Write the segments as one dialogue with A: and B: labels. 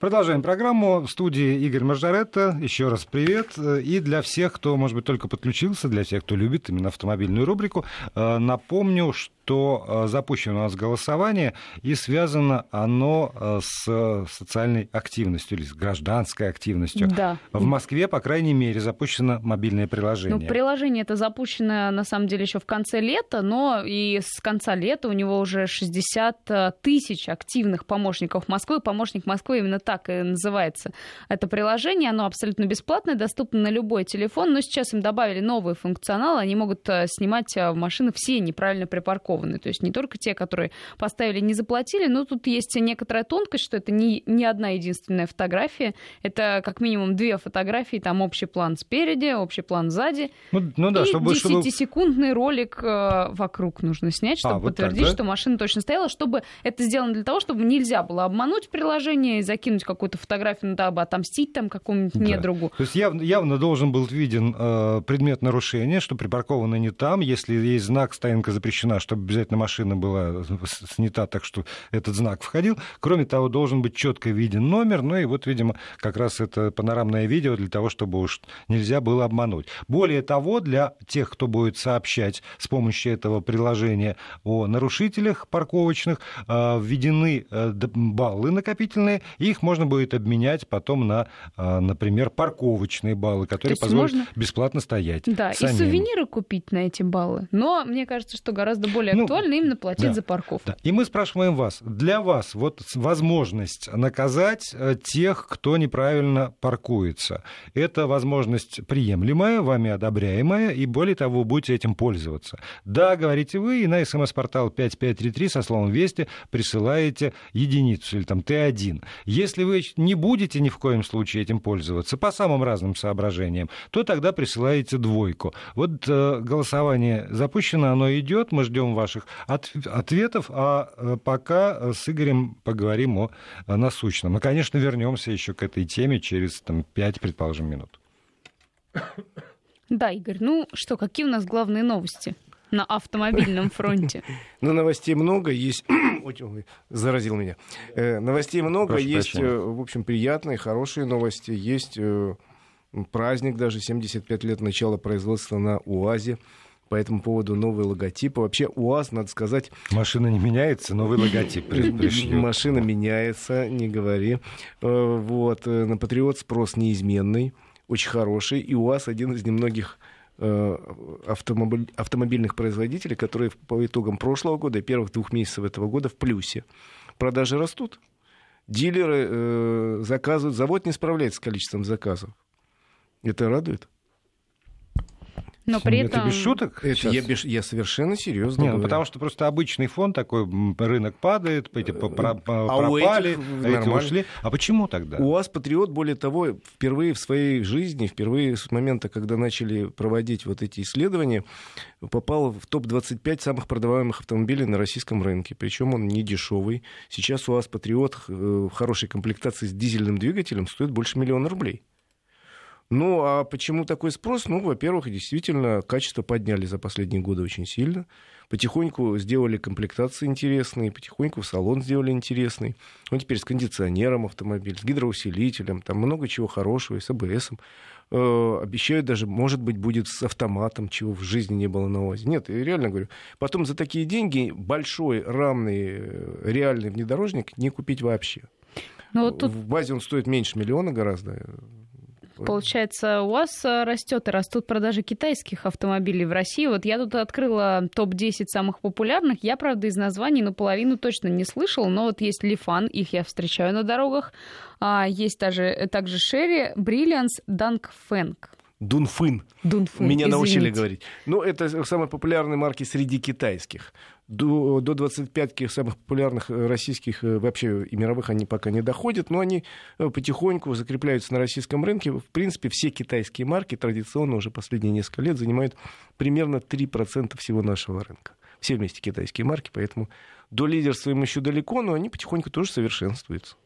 A: Продолжаем программу. В студии Игорь Мажоретто. Еще раз привет. И для всех, кто, может быть, только подключился, для всех, кто любит именно автомобильную рубрику, э, напомню, что что э, запущено у нас голосование, и связано оно э, с социальной активностью или с гражданской активностью.
B: Да.
A: В Москве, по крайней мере, запущено мобильное приложение.
B: Ну, приложение это запущено, на самом деле, еще в конце лета, но и с конца лета у него уже 60 э, тысяч активных помощников Москвы. Помощник Москвы именно так и называется. Это приложение, оно абсолютно бесплатное, доступно на любой телефон, но сейчас им добавили новый функционал, они могут снимать в машины все неправильно припаркованные застрахованы. То есть не только те, которые поставили, не заплатили, но тут есть некоторая тонкость, что это не, не одна единственная фотография. Это как минимум две фотографии, там общий план спереди, общий план сзади.
A: Ну, ну да,
B: и
A: чтобы...
B: 10-секундный ролик э, вокруг нужно снять, чтобы а, вот подтвердить, так, да? что машина точно стояла, чтобы это сделано для того, чтобы нельзя было обмануть приложение и закинуть какую-то фотографию, ну, дабы отомстить там какому-нибудь да. недругу.
A: То есть явно, явно должен был виден э, предмет нарушения, что припарковано не там, если есть знак «стоянка запрещена», чтобы обязательно машина была снята, так что этот знак входил. Кроме того, должен быть четко виден номер, ну и вот, видимо, как раз это панорамное видео для того, чтобы уж нельзя было обмануть. Более того, для тех, кто будет сообщать с помощью этого приложения о нарушителях парковочных, а, введены э, баллы накопительные, и их можно будет обменять потом на, а, например, парковочные баллы, которые позволят можно... бесплатно стоять.
B: Да, самим. и сувениры купить на эти баллы. Но мне кажется, что гораздо более ну, актуально именно платить да, за парковку. Да.
A: И мы спрашиваем вас, для вас вот возможность наказать э, тех, кто неправильно паркуется, это возможность приемлемая, вами одобряемая, и более того, будете этим пользоваться. Да, говорите вы, и на смс-портал 5533 со словом «Вести» присылаете единицу или там Т1. Если вы не будете ни в коем случае этим пользоваться по самым разным соображениям, то тогда присылаете двойку. Вот э, голосование запущено, оно идет, мы ждем ваших от, ответов, а э, пока с Игорем поговорим о, о насущном. Мы, конечно, вернемся еще к этой теме через там, 5, предположим, минут.
B: Да, Игорь, ну что, какие у нас главные новости? на автомобильном фронте?
C: Ну, новостей много, есть... Заразил меня. Э, новостей много, Прошу есть, прощения. Э, в общем, приятные, хорошие новости. Есть праздник даже, 75 лет начала производства на УАЗе по этому поводу новый логотип. Вообще УАЗ, надо сказать...
A: Машина не меняется, новый логотип пришьют.
C: Машина меняется, не говори. Э, вот. Э, на Патриот спрос неизменный, очень хороший. И УАЗ один из немногих э, автомобиль, автомобильных производителей, которые по итогам прошлого года и первых двух месяцев этого года в плюсе. Продажи растут, дилеры э, заказывают, завод не справляется с количеством заказов. Это радует.
B: Но при этом...
A: Это без шуток?
C: Это я, без... я совершенно серьезно
A: Не, ну, потому что просто обычный фон такой, рынок падает, эти а пропали, а эти ушли. А почему тогда?
C: У вас Патриот, более того, впервые в своей жизни, впервые с момента, когда начали проводить вот эти исследования, попал в топ-25 самых продаваемых автомобилей на российском рынке. Причем он не дешевый. Сейчас у вас Патриот э, в хорошей комплектации с дизельным двигателем стоит больше миллиона рублей. Ну, а почему такой спрос? Ну, во-первых, действительно, качество подняли за последние годы очень сильно. Потихоньку сделали комплектации интересные, потихоньку салон сделали интересный. Ну, теперь с кондиционером автомобиль, с гидроусилителем, там много чего хорошего, и с АБСом. Э, обещают даже, может быть, будет с автоматом, чего в жизни не было на УАЗе. Нет, я реально говорю. Потом за такие деньги большой, рамный, э, реальный внедорожник не купить вообще. Ну, вот тут... В базе он стоит меньше миллиона гораздо.
B: Получается, у вас э, растет и растут продажи китайских автомобилей в России. Вот я тут открыла топ-10 самых популярных. Я, правда, из названий наполовину точно не слышал, но вот есть Лифан, их я встречаю на дорогах. А, есть даже, также Шерри, Бриллианс, Данк Фэнк.
C: Дунфын.
B: Дунфын.
C: Меня извините. научили говорить. Ну, это самые популярные марки среди китайских. До, до 25 самых популярных э, российских, э, вообще и мировых они пока не доходят, но они э, потихоньку закрепляются на российском рынке. В принципе, все китайские марки традиционно уже последние несколько лет занимают примерно 3% всего нашего рынка. Все вместе китайские марки, поэтому до лидерства им еще далеко, но они потихоньку тоже совершенствуются.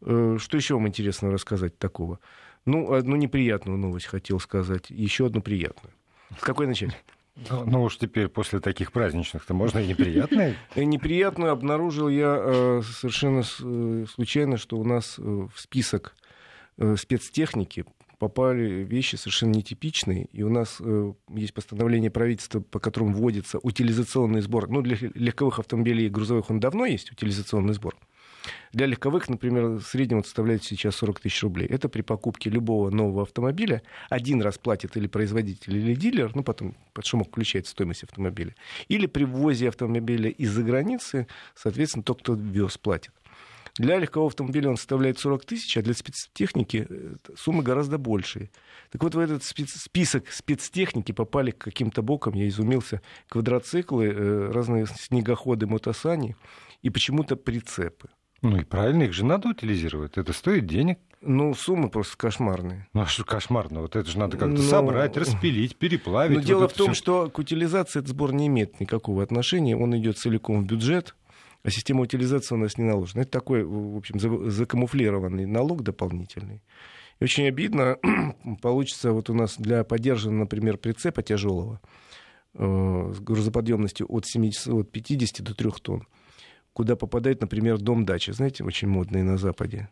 C: Что еще вам интересно рассказать такого? Ну, одну неприятную новость хотел сказать, еще одну приятную. С какой начать?
A: Ну, ну уж теперь после таких праздничных-то можно и неприятные.
C: Неприятную обнаружил я э, совершенно э, случайно, что у нас э, в список спецтехники попали вещи совершенно нетипичные. И у нас есть постановление правительства, по которому вводится утилизационный сбор. Ну, для легковых автомобилей и грузовых он давно есть, утилизационный сбор. Для легковых, например, в среднем составляет сейчас 40 тысяч рублей. Это при покупке любого нового автомобиля один раз платит или производитель, или дилер, ну, потом под шумок включает стоимость автомобиля. Или при ввозе автомобиля из-за границы, соответственно, тот, кто вез, платит. Для легкового автомобиля он составляет 40 тысяч, а для спецтехники э, суммы гораздо большие. Так вот, в этот список спецтехники попали каким-то боком, я изумился, квадроциклы, э, разные снегоходы, мотосани и почему-то прицепы.
A: Ну и правильно, их же надо утилизировать. Это стоит денег.
C: Ну, суммы просто кошмарные.
A: Ну, а что кошмарно? Вот это же надо как-то Но... собрать, распилить, переплавить.
C: Но вот дело в том, всё... что к утилизации этот сбор не имеет никакого отношения. Он идет целиком в бюджет, а система утилизации у нас не наложена. Это такой, в общем, закамуфлированный налог дополнительный. И очень обидно получится вот у нас для поддержанного, например, прицепа тяжелого э, с грузоподъемностью от, 70, от 50 до 3 тонн куда попадает, например, дом-дача. Знаете, очень модные на Западе.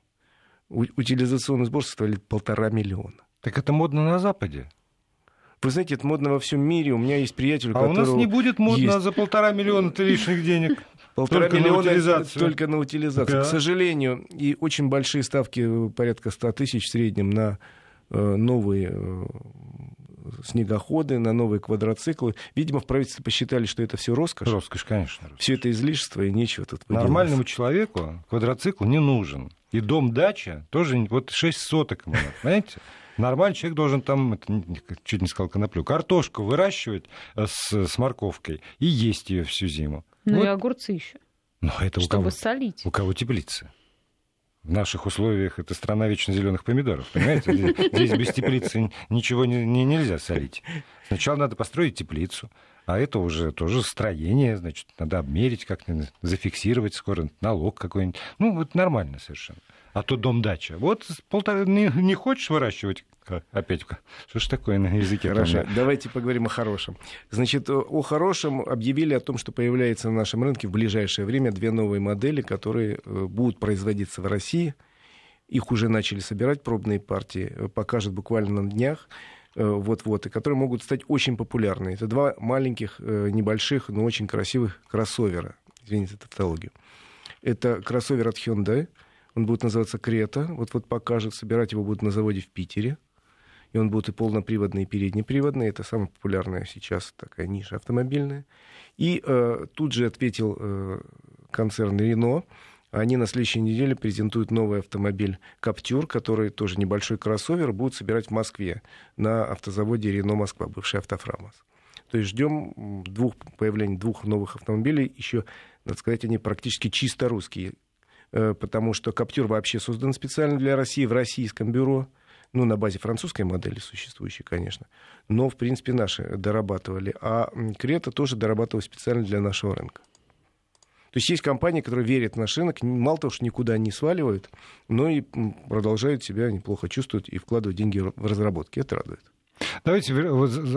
C: У- утилизационный сбор составляет полтора миллиона.
A: Так это модно на Западе.
C: Вы знаете, это модно во всем мире. У меня есть приятель,
A: А у нас не будет модно есть... за полтора миллиона лишних денег.
C: Полтора только миллиона на утилизацию. только на утилизацию. Да. К сожалению, и очень большие ставки, порядка 100 тысяч в среднем на э, новые э, снегоходы, на новые квадроциклы. Видимо, в правительстве посчитали, что это все роскошь.
A: Роскошь, конечно. Роскошь.
C: Все это излишество, и нечего тут
A: поделать. Нормальному человеку квадроцикл не нужен. И дом-дача тоже, вот 6 соток ему понимаете? Нормальный человек должен там, это, чуть не сказал коноплю, картошку выращивать э, с, с морковкой и есть ее всю зиму.
B: Ну вот. и огурцы еще.
A: Но это
B: Чтобы
A: у кого,
B: солить.
A: У кого теплица. В наших условиях это страна вечно зеленых помидоров, понимаете? Здесь без теплицы ничего не, не, нельзя солить. Сначала надо построить теплицу, а это уже тоже строение, значит, надо обмерить как-то, зафиксировать скоро, налог какой-нибудь. Ну, вот нормально совершенно. А то дом-дача. Вот полтора... не, не хочешь выращивать Опять, что ж такое на языке?
C: Хорошо, давайте поговорим о хорошем. Значит, о хорошем объявили о том, что появляется на нашем рынке в ближайшее время две новые модели, которые э, будут производиться в России. Их уже начали собирать, пробные партии, э, покажут буквально на днях э, вот-вот, и которые могут стать очень популярны. Это два маленьких, небольших, но очень красивых кроссовера. Извините за тавтологию. Это кроссовер от Hyundai. Он будет называться Крета. Вот-вот покажет. Собирать его будут на заводе в Питере и он будет и полноприводный, и переднеприводный. Это самая популярная сейчас такая ниша автомобильная. И э, тут же ответил э, концерн Renault. Они на следующей неделе презентуют новый автомобиль Каптюр, который тоже небольшой кроссовер, будут собирать в Москве на автозаводе Renault Москва, бывший автофрамос. То есть ждем двух, появления двух новых автомобилей. Еще, надо сказать, они практически чисто русские, потому что Каптюр вообще создан специально для России в российском бюро ну, на базе французской модели существующей, конечно, но, в принципе, наши дорабатывали. А Крета тоже дорабатывала специально для нашего рынка. То есть есть компании, которые верят в наш рынок, мало того, что никуда не сваливают, но и продолжают себя неплохо чувствовать и вкладывать деньги в разработки. Это радует.
A: Давайте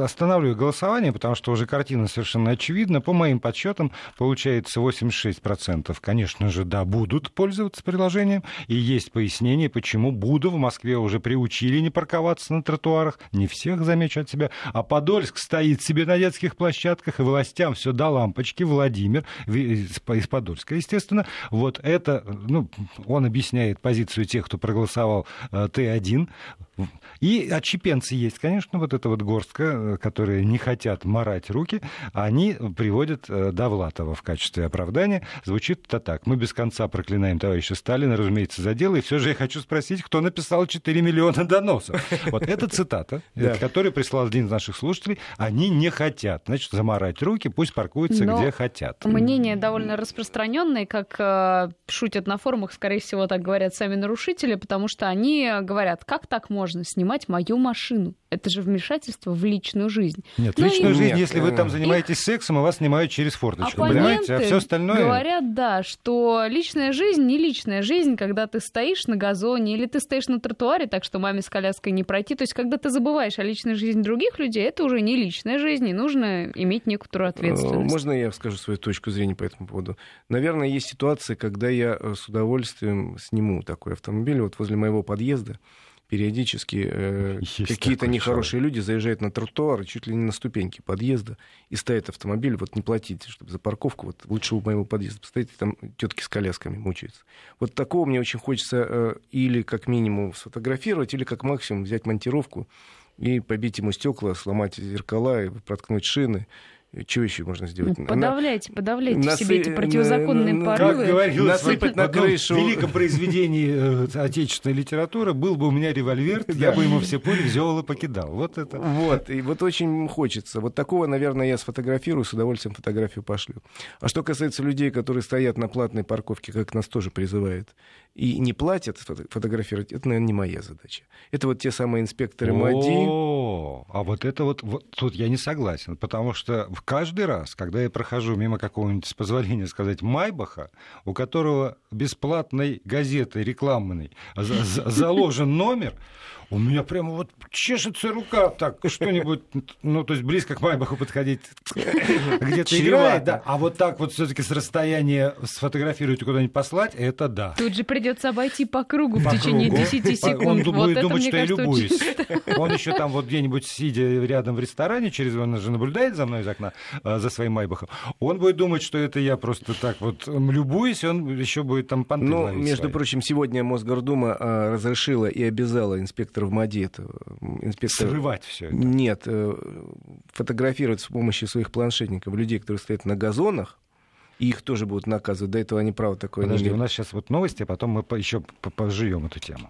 A: останавливаю голосование, потому что уже картина совершенно очевидна. По моим подсчетам, получается 86%, конечно же, да, будут пользоваться приложением. И есть пояснение, почему буду. В Москве уже приучили не парковаться на тротуарах. Не всех, замечу от себя. А Подольск стоит себе на детских площадках, и властям все до лампочки. Владимир из Подольска, естественно. Вот это, ну, он объясняет позицию тех, кто проголосовал э, Т1. И отщепенцы есть, конечно, вот эта вот горстка, э, которые не хотят морать руки, они приводят э, Довлатова в качестве оправдания. Звучит это так. Мы без конца проклинаем товарища Сталина, разумеется, за дело. И все же я хочу спросить, кто написал 4 миллиона доносов. Вот эта цитата, которую прислал один из наших слушателей. Они не хотят, значит, заморать руки, пусть паркуются где хотят.
B: Мнение довольно распространенное, как э, шутят на форумах, скорее всего, так говорят сами нарушители, потому что они говорят, как так можно можно снимать мою машину? Это же вмешательство в личную жизнь.
A: Нет,
B: Ну,
A: личную
B: и-
A: жизнь,
C: Нет,
A: если вы там занимаетесь сексом, и вас снимают через форточку,
B: Оппоненты
A: понимаете? А все остальное...
B: говорят, да, что личная жизнь не личная жизнь, когда ты стоишь на газоне или ты стоишь на тротуаре, так что маме с коляской не пройти. То есть, когда ты забываешь о личной жизни других людей, это уже не личная жизнь, и нужно иметь некоторую ответственность.
C: Э, Можно я скажу свою точку зрения по этому поводу? Наверное, есть ситуации, когда я э, с удовольствием сниму такой автомобиль. Вот возле моего подъезда периодически э, какие-то нехорошие люди заезжают на тротуар и чуть ли не на ступеньки подъезда и ставят автомобиль, вот не платите, чтобы за парковку, вот лучше у моего подъезда поставить, там тетки с колясками мучаются. Вот такого мне очень хочется э, или как минимум сфотографировать, или как максимум взять монтировку и побить ему стекла, сломать зеркала, и проткнуть шины. Чего еще можно
B: Ну,
C: сделать? На-
B: подавляйте, подавляйте в
C: Насы-
B: себе эти противозаконные
C: на-
A: Как
B: порывы.
A: говорилось
C: Насыпать
A: в
C: на крышу.
A: великом произведении э, отечественной литературы был бы у меня револьвер, я бы ему все пули взял и покидал. Вот это.
C: Вот, и вот очень хочется. Вот такого, наверное, я сфотографирую, с удовольствием фотографию пошлю. А что касается людей, которые стоят на платной парковке, как нас тоже призывают, и не платят фото- фотографировать, это, наверное, не моя задача. Это вот те самые инспекторы МАДИ.
A: О, а вот это вот, вот тут я не согласен, потому что в каждый раз, когда я прохожу мимо какого-нибудь, с позволения сказать, Майбаха, у которого бесплатной газетой рекламной за- за- заложен номер, у меня прямо вот чешется рука так, что-нибудь, ну, то есть близко к Майбаху подходить, где-то играет, да, а вот так вот все-таки с расстояния сфотографировать и куда-нибудь послать, это да.
B: Тут же придется обойти по кругу в
A: По
B: течение
A: кругу.
B: 10
A: По-
B: секунд.
A: Он
B: вот
A: будет
B: это,
A: думать, что я любуюсь.
B: очень-
A: Он еще там вот где-нибудь сидя рядом в ресторане, через он же наблюдает за мной из окна, а, за своим майбахом. Он будет думать, что это я просто так вот любуюсь, и он еще будет там понты
C: Ну, между
A: свои.
C: прочим, сегодня Мосгордума а, разрешила и обязала инспекторов Это м, инспектор...
A: Срывать все это.
C: Нет, э, фотографировать с помощью своих планшетников людей, которые стоят на газонах, и их тоже будут наказывать. До этого они право такое
A: Подожди,
C: не
A: у
C: имеют.
A: нас сейчас вот новости, а потом мы еще по- пожуем эту тему.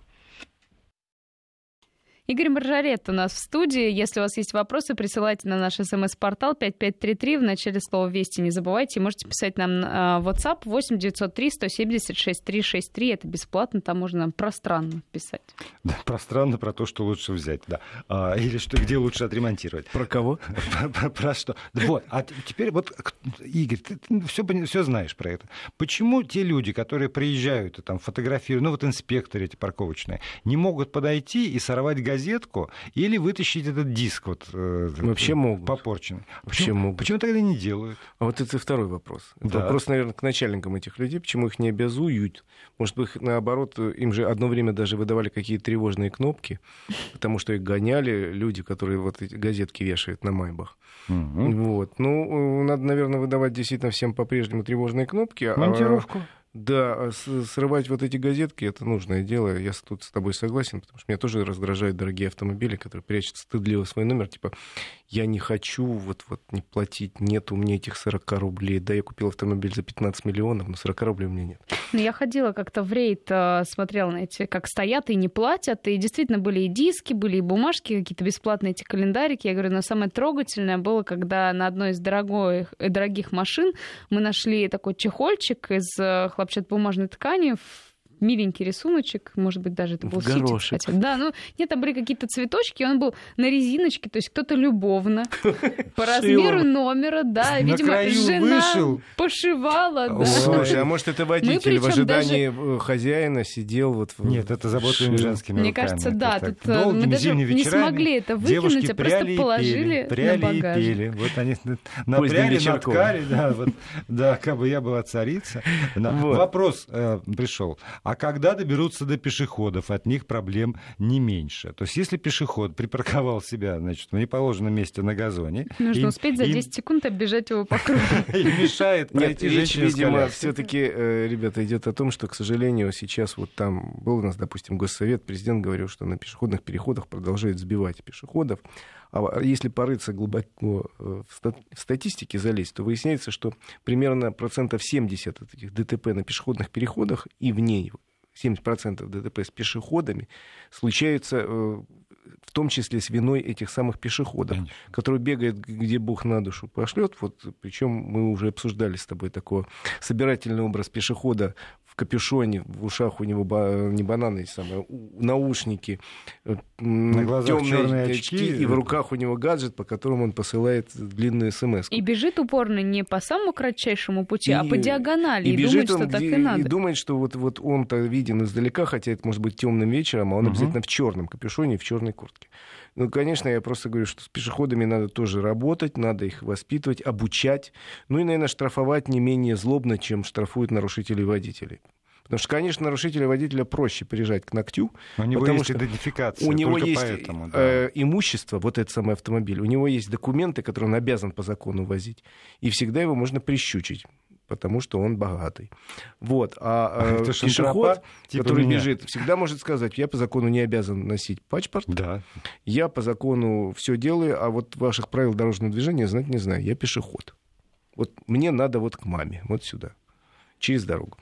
B: Игорь Маржарет у нас в студии. Если у вас есть вопросы, присылайте на наш смс-портал 5533. В начале слова «Вести» не забывайте. Можете писать нам на э, WhatsApp 8 903 176 363. Это бесплатно, там можно пространно писать.
A: Да, пространно про то, что лучше взять, да. А, или что, где лучше отремонтировать.
C: Про кого?
A: Про, что? Вот, а теперь вот, Игорь, ты, все, все знаешь про это. Почему те люди, которые приезжают и там фотографируют, ну вот инспекторы эти парковочные, не могут подойти и сорвать газетку или вытащить этот диск вот э,
C: Вообще могут.
A: попорченный?
C: Вообще
A: почему,
C: могут.
A: Почему тогда не делают?
C: А вот это второй вопрос. Это
A: Да.
C: Вопрос, наверное, к начальникам этих людей, почему их не обязуют. Может быть, наоборот, им же одно время даже выдавали какие-то тревожные кнопки, потому что их гоняли люди, которые вот эти газетки вешают на майбах.
A: Мгм.
C: Вот. Ну, э, надо, наверное, выдавать действительно всем по-прежнему тревожные кнопки. а-
A: Монтировку.
C: А с- срывать вот эти газетки это нужное дело. Я тут с тобой согласен, потому что меня тоже раздражают дорогие автомобили, которые прячут стыдливо свой номер. Типа, я не хочу вот, вот не платить, нет у меня этих 40 рублей. Да, я купил автомобиль за 15 миллионов, но 40 рублей у меня нет.
B: Ну, я ходила как-то в рейд, э, смотрела на эти, как стоят и не платят. И действительно были и диски, были и бумажки, какие-то бесплатные эти календарики. Я говорю, но самое трогательное было, когда на одной из дорогой, э, дорогих машин мы нашли такой чехольчик из э, хлопчатобумажной ткани, миленький рисуночек, может быть, даже это
C: В
B: был ситец,
C: горошек.
B: кстати. Да, ну, нет, там были какие-то цветочки, он был на резиночке, то есть кто-то любовно, по размеру номера, да, видимо, жена пошивала, да.
A: Ой.
C: Слушай, а может это водитель в ожидании э, хозяина сидел вот в...
A: Нет, это заботливыми женскими
B: Мне кажется, да, тут, э, мы даже не смогли это выкинуть,
A: девушки
B: а просто положили на
A: пряли и
B: багажник.
A: пели. Вот они напряли, наткали, да, да, как бы я была царица. Вопрос э, пришел. А когда доберутся до пешеходов, от них проблем не меньше? То есть если пешеход припарковал себя, значит, в неположенном месте на газоне,
B: Нужно
A: и-
B: успеть за
A: и-
B: 10 секунд оббежать его по кругу.
A: и мешает пройти женщине
C: видимо, все-таки, ребята, идет о том, что, к сожалению, сейчас вот там был у нас, допустим, госсовет, президент говорил, что на пешеходных переходах продолжают сбивать пешеходов. А если порыться глубоко э, в ста- в статистике залезть, то выясняется, что примерно процентов 70 от этих ДТП на пешеходных переходах и вне его, 70% ДТП с пешеходами случаются э, в том числе с виной этих самых пешеходов,
A: Конечно.
C: который бегает, где Бог на душу пошлет. Вот, причем мы уже обсуждали с тобой такой собирательный образ пешехода в капюшоне, в ушах у него не бананы, самые, наушники,
A: э, темные
C: очки, очки, и в руках у него гаджет, по которому он посылает длинную смс.
B: И бежит упорно не по самому кратчайшему пути, а и, а по диагонали. И, и бежит думает, он, что так и надо.
C: И думает, что вот, вот он-то виден издалека, хотя это может быть темным вечером, а он угу. обязательно в черном капюшоне и в черной куртке. Ну, конечно, я просто говорю, что с пешеходами надо тоже работать, надо их воспитывать, обучать. Ну и, наверное, штрафовать не менее злобно, чем штрафуют нарушителей водителей. Потому что, конечно, нарушителя водителя проще прижать к ногтю.
A: У него есть идентификация.
C: У него есть поэтому, да. э, имущество, вот этот самый автомобиль. У него есть документы, которые он обязан по закону возить. И всегда его можно прищучить потому что он богатый. Вот. А э, пешеход, типа который меня. бежит, всегда может сказать, я по закону не обязан носить паспорт,
A: да.
C: я по закону все делаю, а вот ваших правил дорожного движения знать не знаю, я пешеход. Вот мне надо вот к маме, вот сюда через дорогу.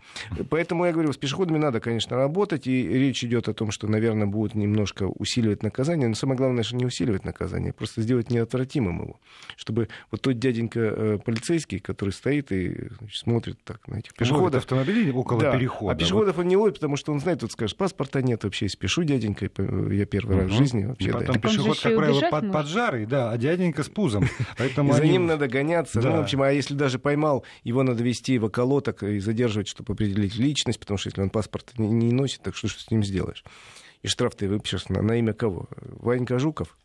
C: Поэтому я говорю, с пешеходами надо, конечно, работать, и речь идет о том, что, наверное, будут немножко усиливать наказание, но самое главное, что не усиливать наказание, а просто сделать неотвратимым его, чтобы вот тот дяденька э, полицейский, который стоит и значит, смотрит так на этих пешеходов...
A: автомобилей около
C: да,
A: перехода.
C: А пешеходов вот. он не ловит, потому что он знает, вот скажешь, паспорта нет, вообще спешу дяденька, я первый угу. раз в жизни вообще... И
A: потом да. пешеход, как правило, под, под жарой, да, а дяденька с пузом.
C: Поэтому и за ним надо гоняться. Да. Ну, в общем, а если даже поймал, его надо вести в околоток и задерживать, чтобы определить личность, потому что если он паспорт не, не носит, так что что с ним сделаешь? И штраф ты выпишешь на, на имя кого? Ванька Жуков?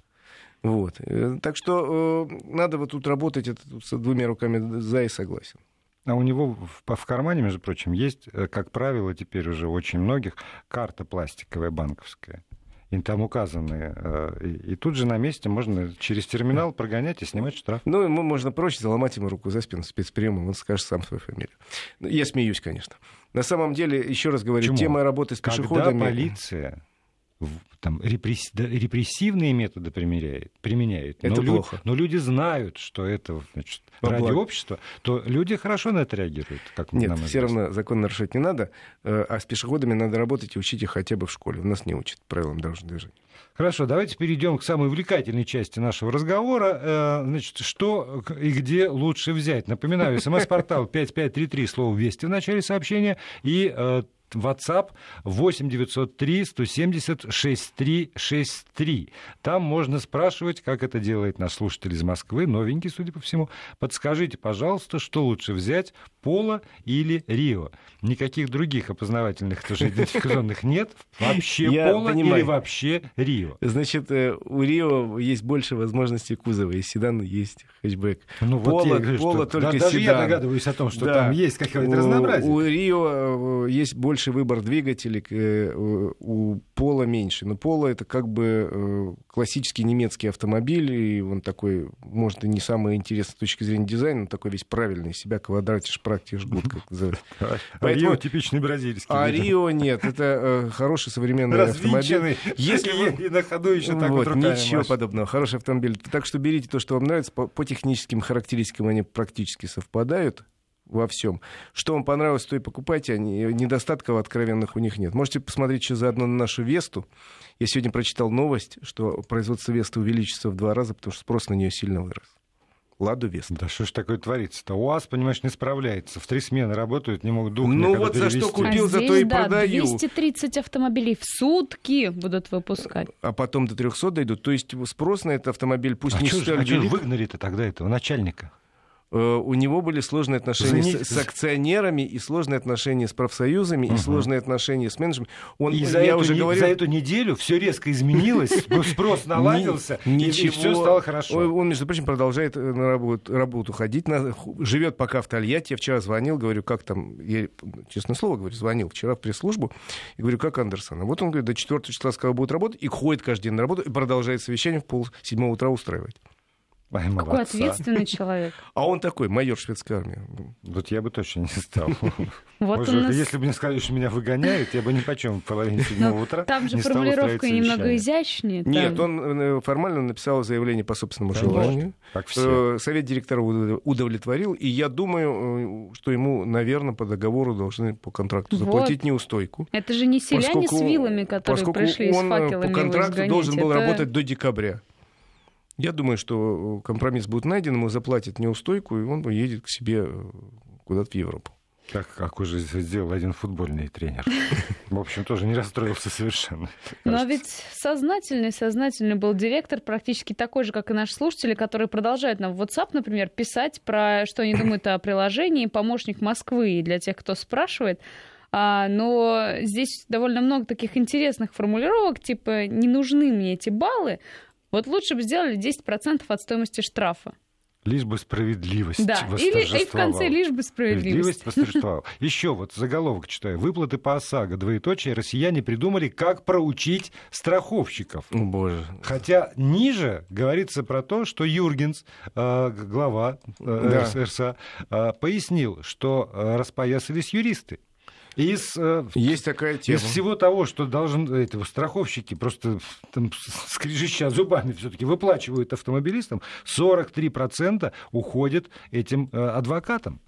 C: Вот. Э, так что э, надо вот тут работать это, с двумя руками за и согласен.
A: А у него в, в кармане, между прочим, есть, э, как правило, теперь уже очень многих, карта пластиковая банковская и там указаны. Э, и, и тут же на месте можно через терминал прогонять и снимать штраф.
C: Ну, ему можно проще заломать ему руку за спину спецприемом, он скажет сам свою фамилию. Ну, я смеюсь, конечно. На самом деле, еще раз говорю, Почему? тема работы с пешеходами...
A: Когда полиция там, репрессивные методы применяет, применяет.
C: Это
A: но
C: плохо.
A: Лю, но люди знают, что это значит, ради благо. общества, то люди хорошо на это реагируют. Как
C: Нет, нам все равно закон нарушать не надо, э, а с пешеходами надо работать и учить их хотя бы в школе. У нас не учат правилам дорожного движения.
A: Хорошо, давайте перейдем к самой увлекательной части нашего разговора. Э, значит, что и где лучше взять? Напоминаю, смс-портал 5533, слово «Вести» в начале сообщения, и э, WhatsApp 8 903 170 6363. Там можно спрашивать, как это делает наш слушатель из Москвы, новенький, судя по всему. Подскажите, пожалуйста, что лучше взять, Поло или Рио? Никаких других опознавательных тоже идентификационных нет. Вообще Поло или вообще Рио?
C: Значит, э, у Рио есть больше возможностей кузова. Есть седан, есть хэтчбэк.
A: Ну, вот Поло, говорю, Поло что... только да, седан. Даже я догадываюсь о том, что да. там есть какое-то разнообразие.
C: У Рио э, есть больше выбор двигателей, э, у Пола меньше. Но Пола это как бы классический немецкий автомобиль, и он такой, может, и не самый интересный с точки зрения дизайна, но такой весь правильный, себя квадратишь, практик, жгут, как называют.
A: Поэтому... Рио типичный бразильский.
C: А Рио нет, это э, хороший современный автомобиль.
A: Если. И на ходу еще так
C: вот, Ничего подобного, хороший автомобиль. Так что берите то, что вам нравится, по техническим характеристикам они практически совпадают во всем. Что вам понравилось, то и покупайте. Они, недостатков откровенных у них нет. Можете посмотреть еще заодно на нашу Весту. Я сегодня прочитал новость, что производство Весты увеличится в два раза, потому что спрос на нее сильно вырос. Ладу Веста.
A: Да что ж такое творится-то? УАЗ, понимаешь, не справляется. В три смены работают, не могут дух
C: Ну вот
A: перевести.
C: за что купил, а зато здесь, и да, продаю.
B: 230 автомобилей в сутки будут выпускать.
C: А потом до 300 дойдут. То есть спрос на этот автомобиль пусть
A: а
C: не
A: столь А что выгнали-то тогда этого начальника?
C: Э, у него были сложные отношения Извините. с, с акционерами и сложные отношения с профсоюзами угу. и сложные отношения с менеджером.
A: Он, и за, я эту, уже не, говорил... за эту неделю все резко изменилось, спрос наладился, и все стало хорошо.
C: Он, между прочим, продолжает э, на работу, работу ходить, живет пока в Тольятти. Я вчера звонил, говорю, как там, я, честное слово говорю, звонил вчера в пресс-службу, и говорю, как Андерсон. Вот он говорит, до 4 числа сказал, будет работать, и ходит каждый день на работу, и продолжает совещание в пол седьмого утра устраивать.
B: Ай, Какой ответственный человек.
C: А он такой, майор шведской армии.
A: Вот я бы точно не стал. Вот нас... Если бы мне сказали, что меня выгоняют, я бы ни почем в половине седьмого ну, утра
B: Там же формулировка немного изящнее.
C: Нет, он э, формально написал заявление по собственному желанию. Как все. Э, совет директоров удовлетворил, и я думаю, э, что ему, наверное, по договору должны по контракту заплатить неустойку.
B: Это же не селяне с вилами, которые пришли с факелами
C: он по контракту должен был работать до декабря. Я думаю, что компромисс будет найден, ему заплатят неустойку, и он уедет к себе э, куда-то в Европу.
A: Как, как уже сделал один футбольный тренер. В общем, тоже не расстроился совершенно.
B: Но ведь сознательный, сознательный был директор, практически такой же, как и наши слушатели, которые продолжают нам в WhatsApp, например, писать про что они думают о приложении «Помощник Москвы». И для тех, кто спрашивает, а, но здесь довольно много таких интересных формулировок, типа «не нужны мне эти баллы», вот лучше бы сделали 10% от стоимости штрафа.
A: Лишь бы справедливость
B: Да, или и в конце лишь бы справедливость.
A: Справедливость Еще вот заголовок читаю. Выплаты по ОСАГО, двоеточие, россияне придумали, как проучить страховщиков.
C: О, боже.
A: Хотя ниже говорится про то, что Юргенс, э, глава э, да. РСА, э, пояснил, что распоясались юристы. Из,
C: э, Есть такая тема.
A: Из всего того, что должен этого страховщики просто там, скрежеща зубами все-таки выплачивают автомобилистам, 43% уходит этим э, адвокатам.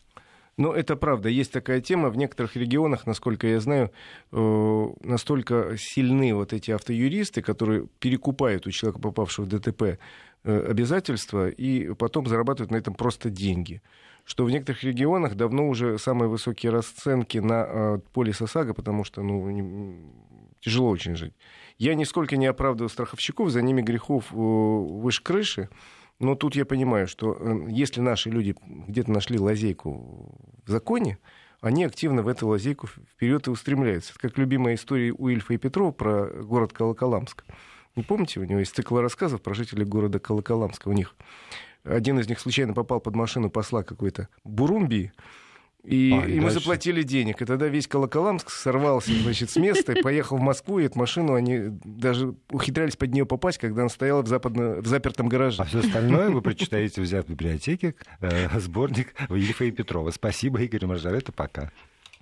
C: Ну, это правда. Есть такая тема. В некоторых регионах, насколько я знаю, э, настолько сильны вот эти автоюристы, которые перекупают у человека, попавшего в ДТП, обязательства и потом зарабатывают на этом просто деньги что в некоторых регионах давно уже самые высокие расценки на э, полис ОСАГО, потому что ну, не, тяжело очень жить. Я нисколько не оправдываю страховщиков, за ними грехов э, выше крыши. Но тут я понимаю, что э, если наши люди где-то нашли лазейку в законе, они активно в эту лазейку вперед и устремляются. Это как любимая история у Ильфа и Петрова про город Колоколамск. Не помните, у него есть цикл рассказов про жителей города Колоколамска. У них один из них случайно попал под машину посла какой-то Бурумбии, и а, ему дальше. заплатили денег. И тогда весь Колоколамск сорвался значит, с места и поехал в Москву. И эту машину они даже ухитрялись под нее попасть, когда она стояла в, западно, в запертом гараже.
A: А все остальное вы прочитаете взять в библиотеке. Э, сборник Ильфа и Петрова. Спасибо, Игорь Маржарета. Пока.